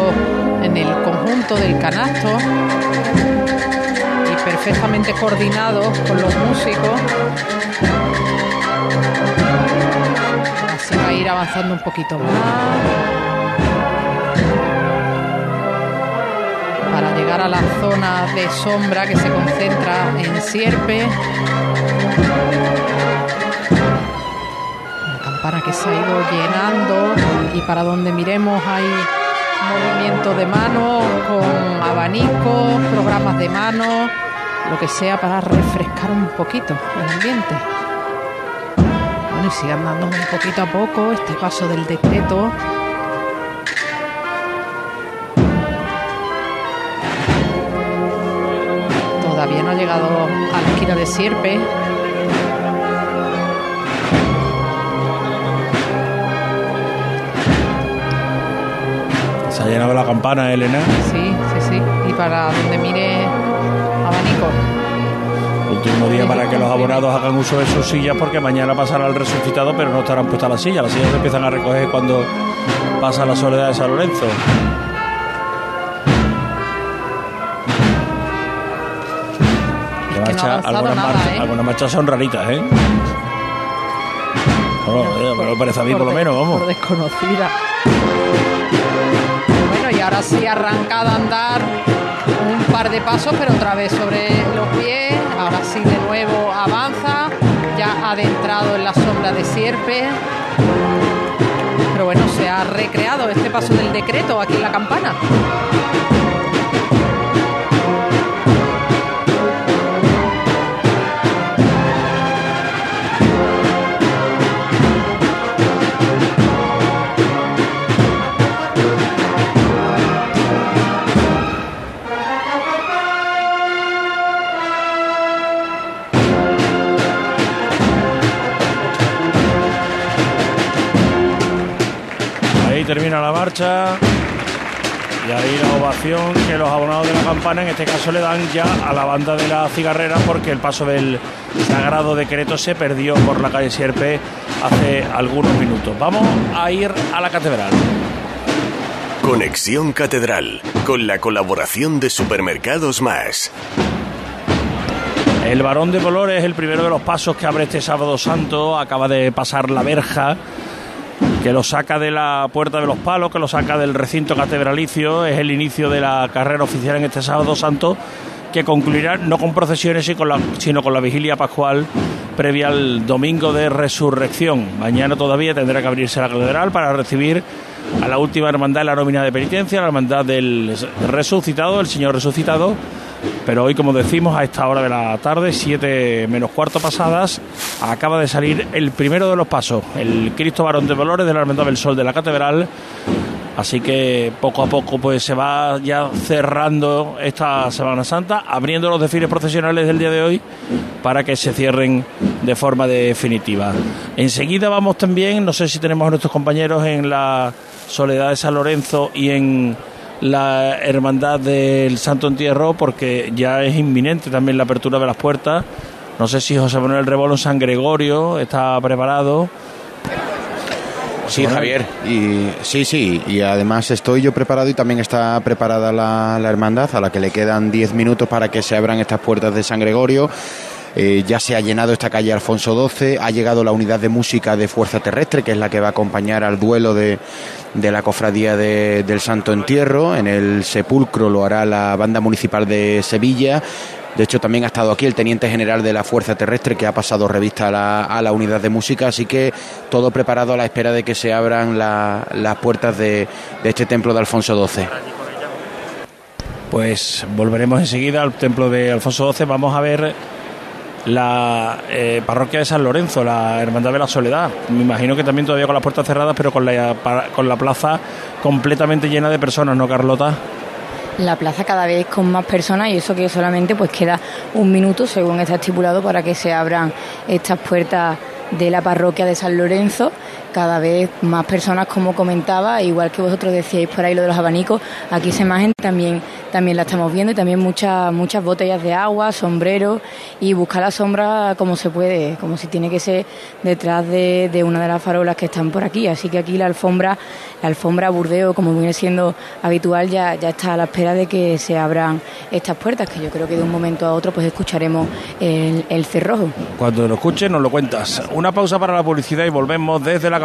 en el conjunto del canasto y perfectamente coordinados con los músicos. Así va a ir avanzando un poquito más. para llegar a la zona de sombra que se concentra en Sierpe. Campana que se ha ido llenando y para donde miremos hay movimiento de manos con abanicos, programas de manos, lo que sea para refrescar un poquito el ambiente. Bueno, y sigue andando un poquito a poco este paso del decreto todavía no ha llegado a la esquina de Sierpe. Ha llenado la campana, Elena. Sí, sí, sí. Y para donde mire abanico. Último día para que los abonados hagan uso de sus sillas porque mañana pasará el resucitado, pero no estarán puestas las sillas. Las sillas se empiezan a recoger cuando pasa la soledad de San Lorenzo. algunas, marchas, ¿eh? algunas marchas son raritas, ¿eh? Bueno, me lo parece a mí por, lo menos, vamos. Por desconocida. Ahora sí arrancado a andar un par de pasos, pero otra vez sobre los pies. Ahora sí de nuevo avanza, ya adentrado en la sombra de Sierpe. Pero bueno, se ha recreado este paso del decreto aquí en la campana. Termina la marcha. Y ahí la ovación que los abonados de la campana en este caso le dan ya a la banda de la cigarrera porque el paso del sagrado decreto se perdió por la calle Sierpe hace algunos minutos. Vamos a ir a la catedral. Conexión Catedral, con la colaboración de Supermercados Más. El varón de colores es el primero de los pasos que abre este sábado santo. Acaba de pasar la verja que lo saca de la Puerta de los Palos, que lo saca del recinto catedralicio. Es el inicio de la carrera oficial en este sábado santo, que concluirá no con procesiones, sino con la vigilia pascual previa al domingo de resurrección. Mañana todavía tendrá que abrirse la catedral para recibir a la última hermandad la nómina de penitencia, la hermandad del resucitado, el Señor resucitado pero hoy, como decimos, a esta hora de la tarde, 7 menos cuarto pasadas, acaba de salir el primero de los pasos, el Cristo Varón de Dolores de la Hermandad del Sol de la Catedral. Así que poco a poco pues se va ya cerrando esta Semana Santa, abriendo los desfiles profesionales del día de hoy para que se cierren de forma definitiva. Enseguida vamos también, no sé si tenemos a nuestros compañeros en la Soledad de San Lorenzo y en la Hermandad del Santo Entierro porque ya es inminente también la apertura de las puertas. No sé si José Manuel Rebolo San Gregorio está preparado. Sí, Javier, y sí, sí, y además estoy yo preparado y también está preparada la, la hermandad a la que le quedan 10 minutos para que se abran estas puertas de San Gregorio. Eh, ya se ha llenado esta calle Alfonso XII, ha llegado la unidad de música de Fuerza Terrestre, que es la que va a acompañar al duelo de, la cofradía del Santo Entierro. En el sepulcro lo hará la banda municipal de Sevilla. De hecho, también ha estado aquí el teniente general de la Fuerza Terrestre que ha pasado revista a la, unidad de música, así que todo preparado a la espera de que se abran las puertas de, de este templo de Alfonso XII. Pues volveremos enseguida al templo de Alfonso XII. Vamos a ver la eh, parroquia de San Lorenzo, la Hermandad de la Soledad. Me imagino que también todavía con las puertas cerradas, pero con la, con la plaza completamente llena de personas, ¿no, Carlota? La plaza cada vez con más personas y eso que solamente pues queda un minuto, según está estipulado, para que se abran estas puertas de la parroquia de San Lorenzo cada vez más personas, como comentaba, igual que vosotros decíais por ahí lo de los abanicos, aquí esa imagen también, también la estamos viendo y también muchas, muchas botellas de agua, sombreros y buscar la sombra como se puede, como si tiene que ser detrás de, de una de las farolas que están por aquí. Así que aquí la alfombra, la alfombra burdeo, como viene siendo habitual, ya, ya está a la espera de que se abran estas puertas, que yo creo que de un momento a otro pues escucharemos el, cerrojo. Cuando lo escuches nos lo cuentas. Una pausa para la publicidad y volvemos desde la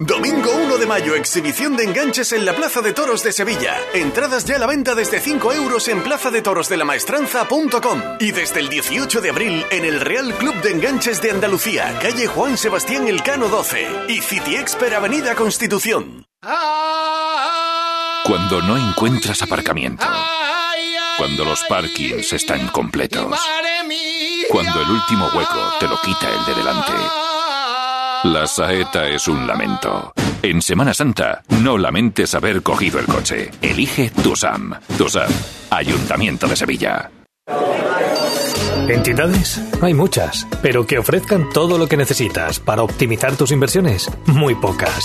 Domingo 1 de mayo, exhibición de enganches en la Plaza de Toros de Sevilla. Entradas ya a la venta desde 5 euros en plazadetorosdelamaestranza.com y desde el 18 de abril en el Real Club de Enganches de Andalucía, calle Juan Sebastián Elcano 12 y City Expert Avenida Constitución. Cuando no encuentras aparcamiento. Cuando los parkings están completos. Cuando el último hueco te lo quita el de delante. La saeta es un lamento. En Semana Santa, no lamentes haber cogido el coche. Elige Tusam. Tusam, Ayuntamiento de Sevilla. ¿Entidades? Hay muchas, pero que ofrezcan todo lo que necesitas para optimizar tus inversiones, muy pocas.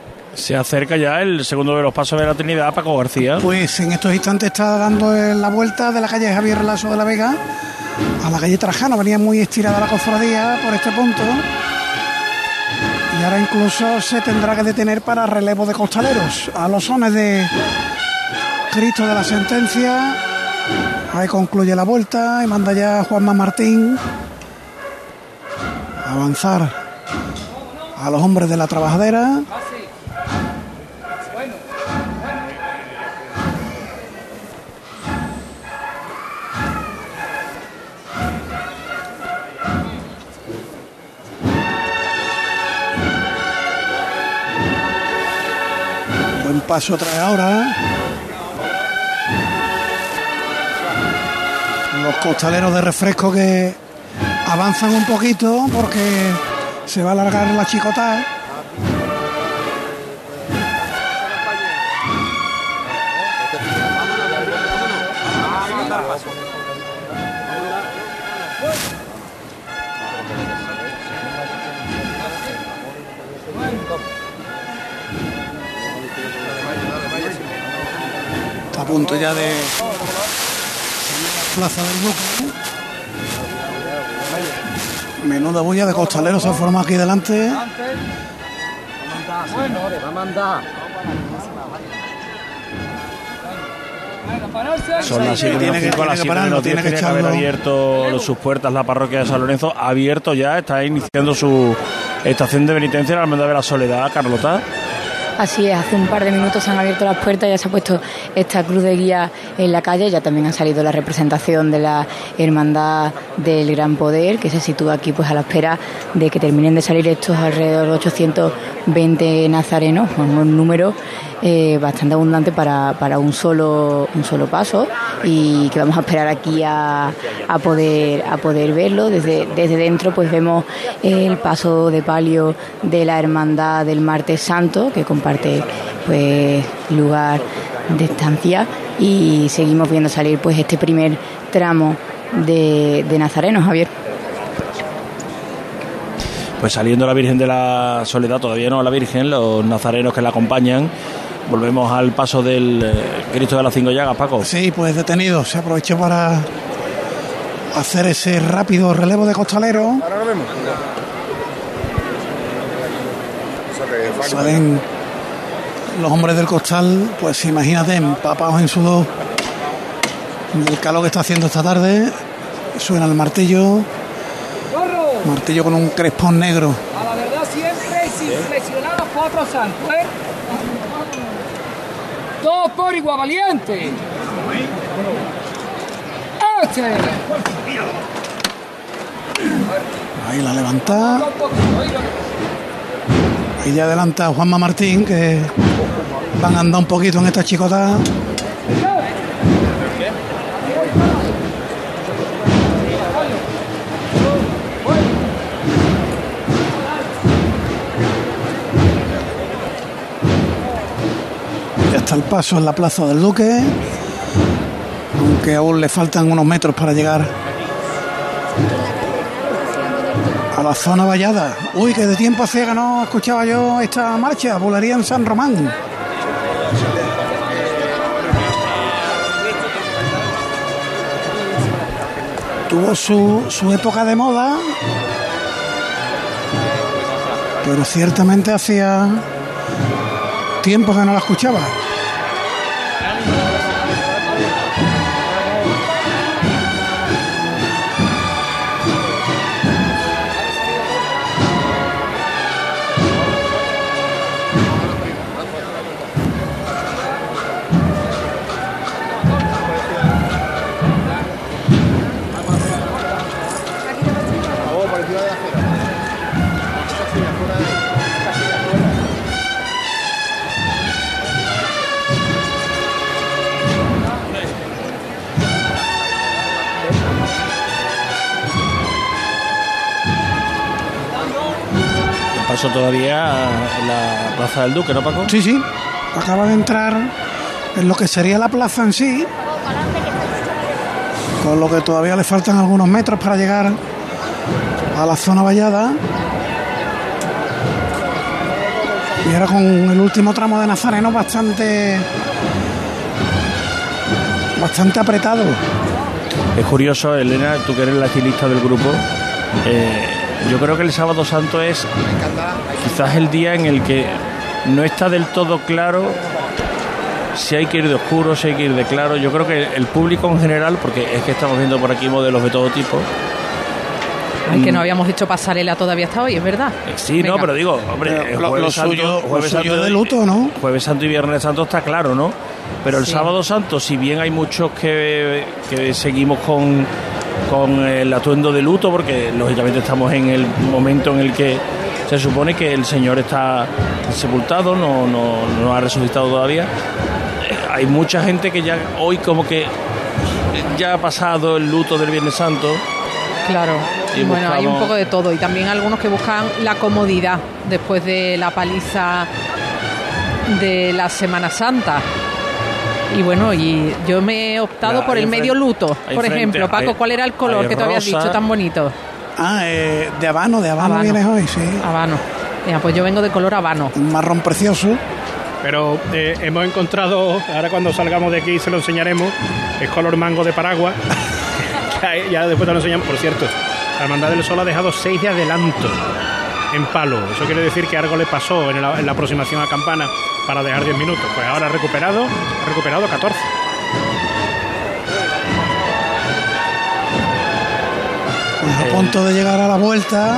Se acerca ya el segundo de los pasos de la Trinidad, Paco García. Pues en estos instantes está dando la vuelta de la calle Javier Relaso de la Vega a la calle Trajano. Venía muy estirada la cofradía por este punto. Y ahora incluso se tendrá que detener para relevo de costaleros. A los sones de Cristo de la sentencia. Ahí concluye la vuelta y manda ya Juanma Martín a avanzar a los hombres de la trabajadera. Buen paso trae ahora. Los costaleros de refresco que avanzan un poquito porque se va a alargar la chicota. A punto ya de Plaza del Buque. Menuda bulla de costaleros se forma aquí delante. Bueno, va a mandar. Son las 7 Tiene que- las tiene que 7 pararlo, menos tiene 10 que tiene que haber abierto sus puertas la parroquia de San Lorenzo. Ha abierto ya, está iniciando su estación de penitencia en la Hermandad de la Soledad, Carlota. Así es, hace un par de minutos se han abierto las puertas, ya se ha puesto esta cruz de guía en la calle, ya también ha salido la representación de la Hermandad del Gran Poder, que se sitúa aquí pues a la espera de que terminen de salir estos alrededor de 820 nazarenos, un número eh, bastante abundante para, para un solo un solo paso y que vamos a esperar aquí a, a poder a poder verlo desde desde dentro pues vemos el paso de palio de la hermandad del martes santo que comparte pues lugar de estancia y seguimos viendo salir pues este primer tramo de, de nazarenos Javier Pues saliendo la Virgen de la Soledad, todavía no la Virgen, los nazarenos que la acompañan. Volvemos al paso del eh, Cristo de las Cinco Llagas, Paco. Sí, pues detenido. Se aprovechó para hacer ese rápido relevo de costalero. Ahora lo vemos. Salen los hombres del costal, pues imagínate, empapados en sudor del calor que está haciendo esta tarde. Suena el martillo. Martillo con un crespón negro. A la verdad siempre sin flexionar los cuatro santos, ¿eh? Todos por igual valiente. ¡Este! Ahí la levanta. Y ya adelanta Juanma Martín, que van a andar un poquito en esta chicota. Ya está el paso en la plaza del Duque, aunque aún le faltan unos metros para llegar a la zona vallada. Uy, que de tiempo hacía que no escuchaba yo esta marcha, volaría en San Román. Tuvo su, su época de moda, pero ciertamente hacía tiempo que no la escuchaba. El paso todavía en la Plaza del Duque, ¿no, Paco? Sí, sí. Acaba de entrar en lo que sería la plaza en sí. Con lo que todavía le faltan algunos metros para llegar a la zona vallada. Y ahora con el último tramo de Nazareno bastante. bastante apretado. Es curioso, Elena, tú que eres la estilista del grupo. eh, yo creo que el sábado santo es quizás el día en el que no está del todo claro si hay que ir de oscuro, si hay que ir de claro. Yo creo que el público en general, porque es que estamos viendo por aquí modelos de todo tipo. Ay, que no habíamos hecho pasarela todavía hasta hoy, es verdad. Sí, no, pero digo, hombre, Pero lo- jueves lo santo, suyo- lo jueves suyo santo de y- luto, ¿no? Jueves santo y viernes santo está claro, ¿no? Pero el Sí. sábado santo, si bien hay muchos que, que seguimos con, con el atuendo de luto, porque lógicamente estamos en el momento en el que se supone que el Señor está sepultado, no, no, no ha resucitado todavía. Eh, Hay mucha gente que ya hoy como que ya ha pasado el luto del Viernes Santo. Claro. Y bueno, hay un poco de todo. Y también algunos que buscan la comodidad después de la paliza de la Semana Santa. Y bueno, y yo me he optado por el medio luto. Por ejemplo, Paco, hay- ¿cuál era el color que tú habías dicho tan bonito? Ah, eh, de habano, de habano, Habano. vienes hoy, sí. Habano. Mira, pues yo vengo de color habano. Un marrón precioso. Pero eh, hemos encontrado, ahora cuando salgamos de aquí se lo enseñaremos, es color mango de Paraguas. [LAUGHS] Ya después te lo enseñamos. Por cierto, la Hermandad del Sol ha dejado 6 de adelanto en palo. Eso quiere decir que algo le pasó en la, en la aproximación a Campana para dejar 10 minutos. Pues ahora ha recuperado, ha recuperado 14. Pues a punto de llegar a la vuelta.